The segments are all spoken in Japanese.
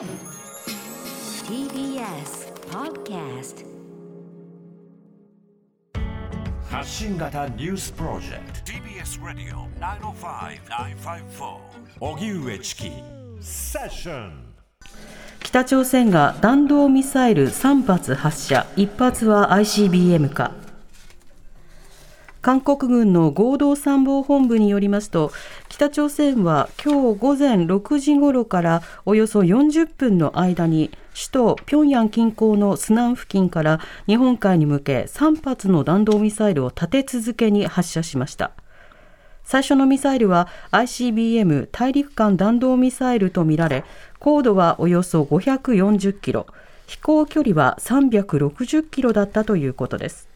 TBS Podcast 発信型ニュースプロジェクト。TBS ラディオ905-954おぎゅうえちきセッション。北朝鮮が弾道ミサイル3発発射。1発は ICBM か韓国軍の合同参謀本部によりますと北朝鮮は今日午前6時ごろからおよそ40分の間に首都平壌近郊のスナン付近から日本海に向け3発の弾道ミサイルを立て続けに発射しました。最初のミサイルは ICBM 大陸間弾道ミサイルとみられ高度はおよそ540キロ飛行距離は360キロだったということです。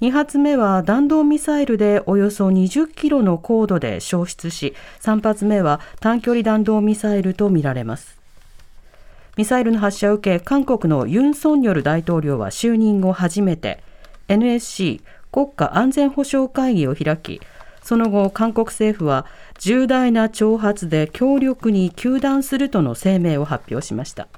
2発目は弾道ミサイルでおよそ20キロの高度で消失し3発目は短距離弾道ミサイルとみられます。ミサイルの発射を受け韓国のユン・ソンニョル大統領は就任後初めて NSC 国家安全保障会議を開きその後韓国政府は重大な挑発で強力に糾弾するとの声明を発表しました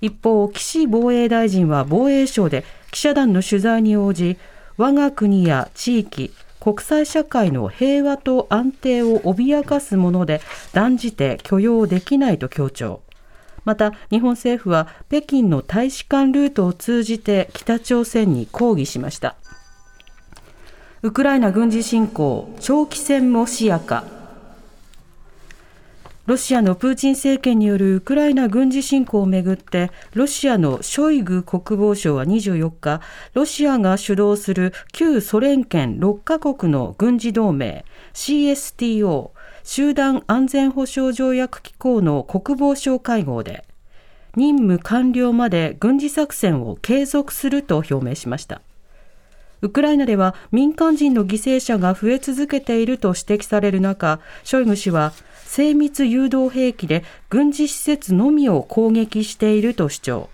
一方岸防衛大臣は防衛省で記者団の取材に応じ我が国や地域国際社会の平和と安定を脅かすもので断じて許容できないと強調。また日本政府は北京の大使館ルートを通じて北朝鮮に抗議しました。ウクライナ軍事侵攻長期戦も視野か。ロシアのプーチン政権によるウクライナ軍事侵攻をめぐってロシアのショイグ国防相は24日ロシアが主導する旧ソ連圏6カ国の軍事同盟 CSTO 集団安全保障条約機構の国防相会合で任務完了まで軍事作戦を継続すると表明しました。ウクライナでは民間人の犠牲者が増え続けていると指摘される中ショイグ氏は精密誘導兵器で軍事施設のみを攻撃していると主張。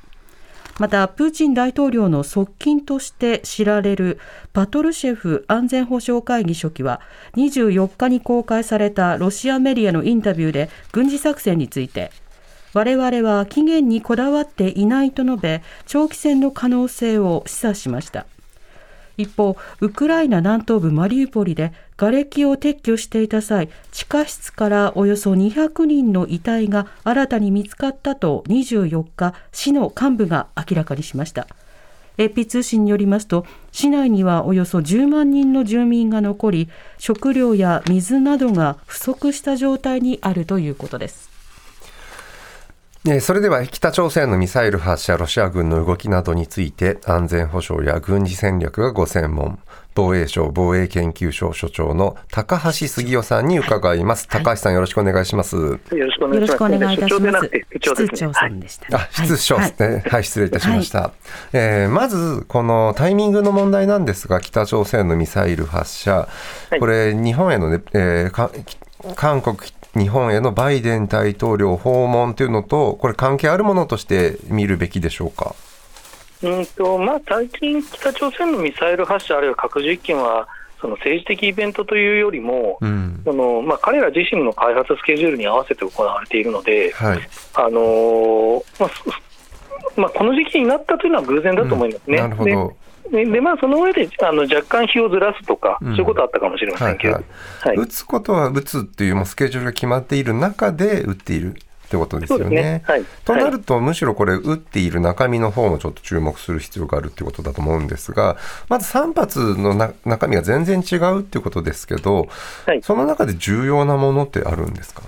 またプーチン大統領の側近として知られるパトルシェフ安全保障会議書記は24日に公開されたロシアメディアのインタビューで軍事作戦について我々は期限にこだわっていないと述べ長期戦の可能性を示唆しました。一方、ウクライナ南東部マリウポリで瓦礫を撤去していた際、地下室からおよそ200人の遺体が新たに見つかったと24日、市の幹部が明らかにしました。AP 通信によりますと、市内にはおよそ10万人の住民が残り、食料や水などが不足した状態にあるということです。それでは北朝鮮のミサイル発射、ロシア軍の動きなどについて安全保障や軍事戦略がご専門、防衛省防衛研究所所長の高橋杉雄さんに伺います。はい、高橋さんよろしくお願いします。よろしくお願いします。いいたします。室長さんでした、ね、あ、室長ですね、はい。はい、失礼いたしました。はい、えー、まずこのタイミングの問題なんですが、北朝鮮のミサイル発射、これ日本へのね、えー、韓国日本へのバイデン大統領訪問というのと、これ、関係あるものとして見るべきでしょうか？うんとまあ、最近、北朝鮮のミサイル発射、あるいは核実験は、その政治的イベントというよりも、うん、そのまあ、彼ら自身の開発スケジュールに合わせて行われているので、はい、あのー、まあまあ、この時期になったというのは偶然だと思いますね。うん、なるほどでまあ、その上であの若干日をずらすとか、そういうことはあったかもしれませんけど、打つことは打つっていうもうスケジュールが決まっている中で打っているってことですよね。ね。はい、となると、むしろこれ、打っている中身の方もちょっと注目する必要があるってことだと思うんですが、まず3発のな中身が全然違うっていうことですけど、はい、その中で重要なものってあるんですか？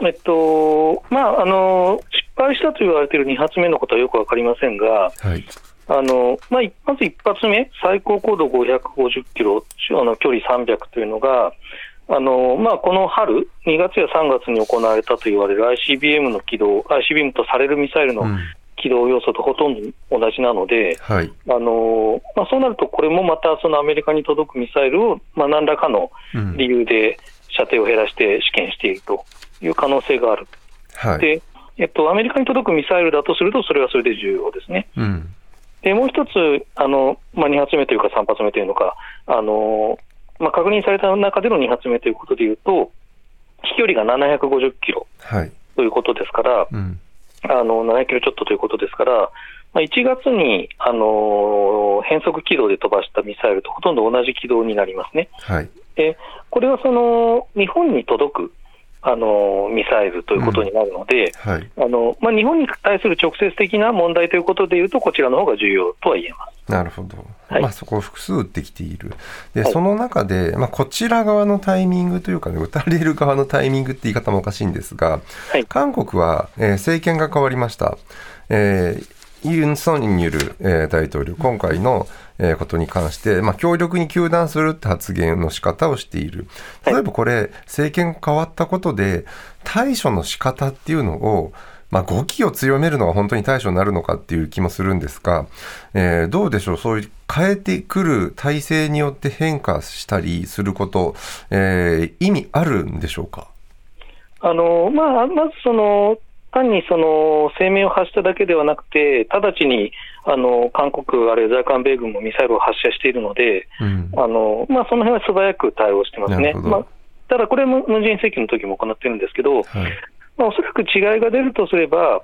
えっとまあ、あの失敗したと言われている2発目のことはよく分かりませんが、はい、あのまあ、まず一発目、最高高度550キロ、あの距離300というのが、あのまあ、この春、2月や3月に行われたと言われる ICBM の軌道、ICBM とされるミサイルの軌道要素とほとんど同じなので、うんはい、あのまあ、そうなると、これもまたそのアメリカに届くミサイルを、まあ、何らかの理由で射程を減らして試験しているという可能性がある。はい、でえっと、アメリカに届くミサイルだとすると、それはそれで重要ですね。うんでもう一つ、あのまあ、2発目というか3発目というのか、あのまあ、確認された中での2発目ということでいうと、飛距離が750キロということですから、はいうん、あの7キロちょっとということですから、まあ、1月に、あの変速軌道で飛ばしたミサイルとほとんど同じ軌道になりますね。はい、でこれはその日本に届くあのミサイルということになるので、うん。はい、あのまあ、日本に対する直接的な問題ということでいうと、こちらの方が重要とは言えます。なるほど、はい、まあ、そこを複数撃ってきている、で、はい、その中で、まあ、こちら側のタイミングというか、ね、撃たれる側のタイミングって言い方もおかしいんですが、韓国は、えー、政権が変わりました。えーユン・ソンニョル、えー、大統領、今回の、えー、ことに関して、まあ、強力に糾弾するって発言の仕方をしている。例えばこれ、政権変わったことで、対処の仕方っていうのを、まあ、語気を強めるのが本当に対処になるのかっていう気もするんですが、えー、どうでしょう、そういう変えてくる体制によって変化したりすること、えー、意味あるんでしょうか？あのまあ、まずその単にその声明を発しただけではなくて、直ちにあの韓国、あるいは在韓米軍もミサイルを発射しているので、うん、あのまあ、その辺は素早く対応してますね。まあ、ただ、これもムン・ジェイン政権の時も行ってるんですけど、はい。まあ、おそらく違いが出るとすれば、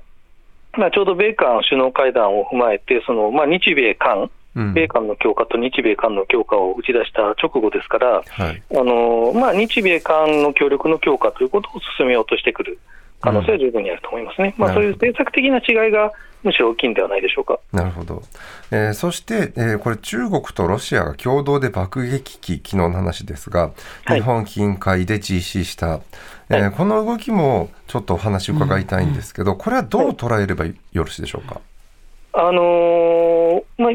まあ、ちょうど米韓首脳会談を踏まえて、そのまあ、日米韓、米韓の強化と日米韓の強化を打ち出した直後ですから、はい、あのまあ、日米韓の協力の強化ということを進めようとしてくる。可能性は十分にあると思いますね、うん、まあ、そういう政策的な違いがむしろ大きいんではないでしょうか。なるほど、えー、そして、えー、これ、中国とロシアが共同で爆撃機、昨日の話ですが、日本近海で実施した、はい、えー、この動きもちょっとお話伺いたいんですけど、これはどう捉えればよろしいでしょうか？あのー、まあ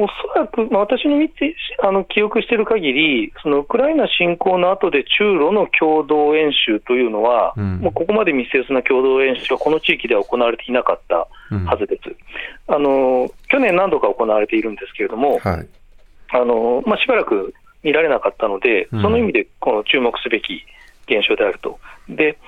おそらく、まあ、私の見てあの記憶している限り、そのウクライナ侵攻の後で中ロの共同演習というのは、うん、もうここまで密接な共同演習はこの地域では行われていなかったはずです。うん、あの去年、何度か行われているんですけれども、はい、あのまあ、しばらく見られなかったので、その意味でこの注目すべき現象であると。で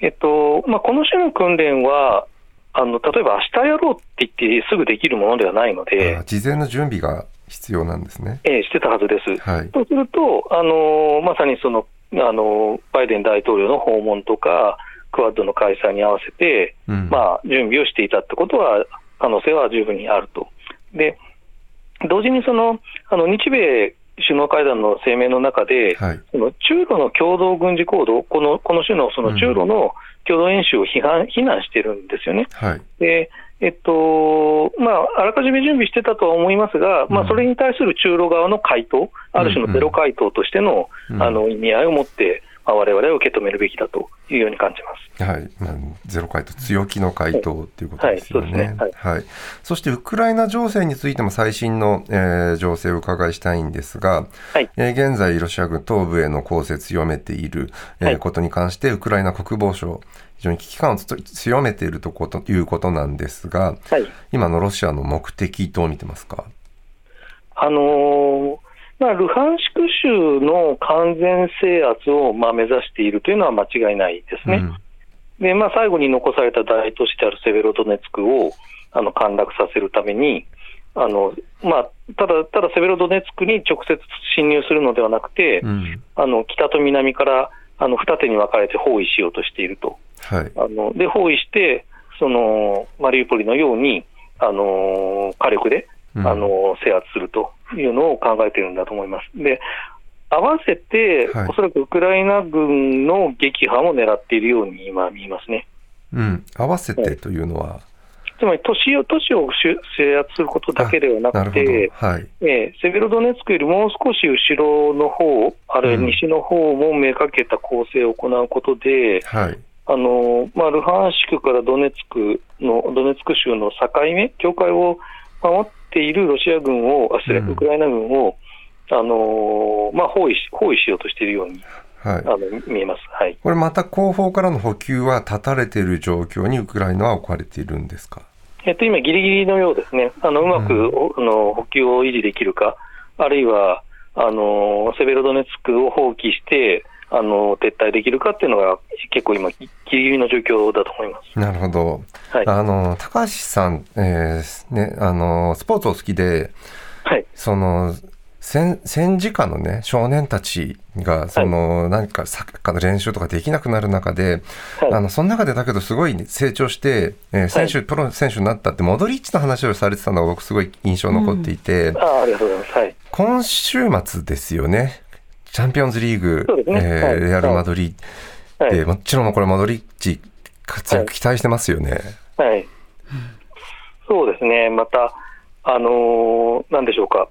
えっとまあ、この種の訓練は、あの例えば明日やろうって言ってすぐできるものではないので、事前の準備が必要なんですね。ええ、してたはずです。はい、とすると、あのまさにそのあのバイデン大統領の訪問とか、クワッドの開催に合わせて、うん、まあ、準備をしていたってことは、可能性は十分にあると。で同時にそのあの日米首脳会談の声明の中で、はい、その中ロの共同軍事行動、このこの種のその中ロの共同演習を批判非難してるんですよね。はい、でえっとまあ、あらかじめ準備してたとは思いますが、うん、まあ、それに対する中ロ側の回答、ある種のゼロ回答としてのあの意味合いを持って、まあ、我々は受け止めるべきだというように感じます。はい、まあ、ゼロ回答、強気の回答ということですよね。はい、そしてウクライナ情勢についても最新の、えー、情勢を伺いしたいんですが、はい、えー、現在、ロシア軍東部への攻勢強めている、えー、はい、ことに関して、ウクライナ国防省、非常に危機感を強めているとこということなんですが、はい、今のロシアの目的、どう見てますか？あのーまあ、ルハンシク州の完全制圧をまあ目指しているというのは間違いないですね。うん、でまあ、最後に残された大都市であるセベロドネツクをあの陥落させるために、あのまあ、ただただセベロドネツクに直接侵入するのではなくて、うん、あの北と南からあの二手に分かれて包囲しようとしていると。はい、あので包囲してそのマリウポリのようにあの火力であの制圧するというのを考えているんだと思います。で合わせて、はい、おそらくウクライナ軍の撃破も狙っているように今、見えますね。うん、合わせてというのは、はい、つまり都市を都市を制圧することだけではなくて、はい。えー、セベロドネツクよりもう少し後ろの方あるいは西の方もめかけた攻勢を行うことで、はい、あのまあ、ルハンシクからドネツクのドネツク州の境目、境界を守っているロシア軍を、あ失礼、ウクライナ軍を、あのまあ、包囲包囲しようとしているように。はい、あの見えます、はい、これまた後方からの補給は断たれている状況にウクライナは置かれているんですか、えっと、今、ぎりぎりのようですね、あのうまく、うん、あの補給を維持できるか、あるいはあのセベロドネツクを放棄して、あの撤退できるかっていうのが、結構今、ぎりぎりの状況だと思います。なるほど、はい、あの高橋さん、えーね、あのスポーツお好きで、はい、その戦戦時下のね少年たちがその、はい、何かサッカーの練習とかできなくなる中で、はい、あのその中でだけどすごい成長して、えー、選手、はい、プロ選手になったってモドリッチの話をされてたのが僕すごい印象残っていて、うん、あありがとうございます、はい、今週末ですよねチャンピオンズリーグ、ね。えー、レアル・マドリーで、もちろんこれモドリッチ活躍期待してますよね。はい、そうですね。またあのー、なんでしょうか。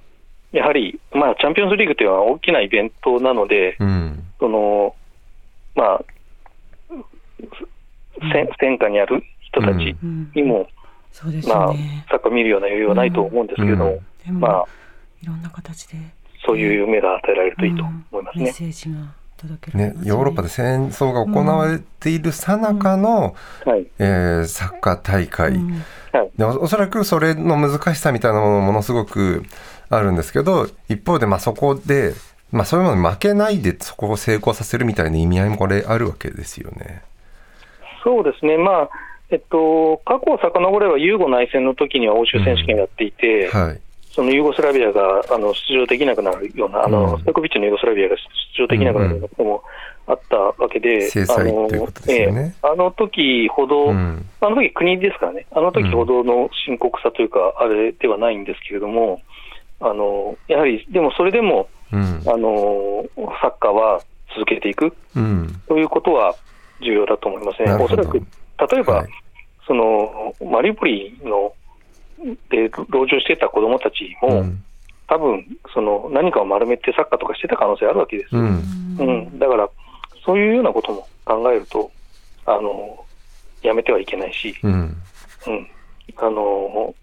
やはり、まあ、チャンピオンズリーグというのは大きなイベントなので、うん、そのまあ、戦火にある人たちにも、うん。ね、まあ、サッカー見るような余裕はないと思うんですけど、うん、まあ、いろんな形で、そういう夢が与えられるといいと思いますね。メッセージがね、ヨーロッパで戦争が行われているさなかの、うん。はい、えー、サッカー大会、うん。でおそらくそれの難しさみたいなものもものすごくあるんですけど一方でまあそこで、まあ、そういうものに負けないでそこを成功させるみたいな意味合いもこれあるわけですよね。そうですね、まあえっと、過去を遡ればユーゴ内戦の時には欧州選手権やっていて、うんはい、そのユーゴスラビアがあの出場できなくなるような、あの、うん、ストコビッチのユーゴスラビアが出場できなくなるようなこともあったわけで、制裁ということですよね。あの時ほど、うん、あの時国ですからね、あの時ほどの深刻さというか、あれではないんですけれども、あのやはり、でもそれでも、うん、あのサッカーは続けていく、うん、ということは重要だと思いますね。おそらく例えば、はい、そのマリウポリので籠城してた子どもたちも、うん、多分その何かを丸めてサッカーとかしてた可能性あるわけです、うん、うん、だからそういうようなことも考えると、あのやめてはいけないし、うん、うん、あの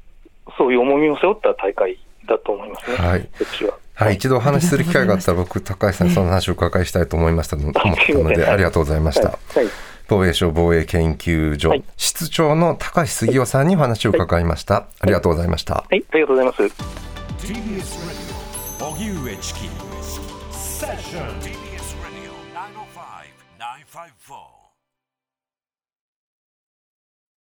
そういう重みを背負った大会だと思いますね、はい、こっちは。はい、一度お話しする機会があったら、僕、高橋さんにその話をお伺いしたいと思いましたの 思ったので、ありがとうございました。はい。はい防衛省防衛研究所、はい、室長の高橋杉雄さんにお話を伺いました、はい、ありがとうございました。はい、ありがとうございます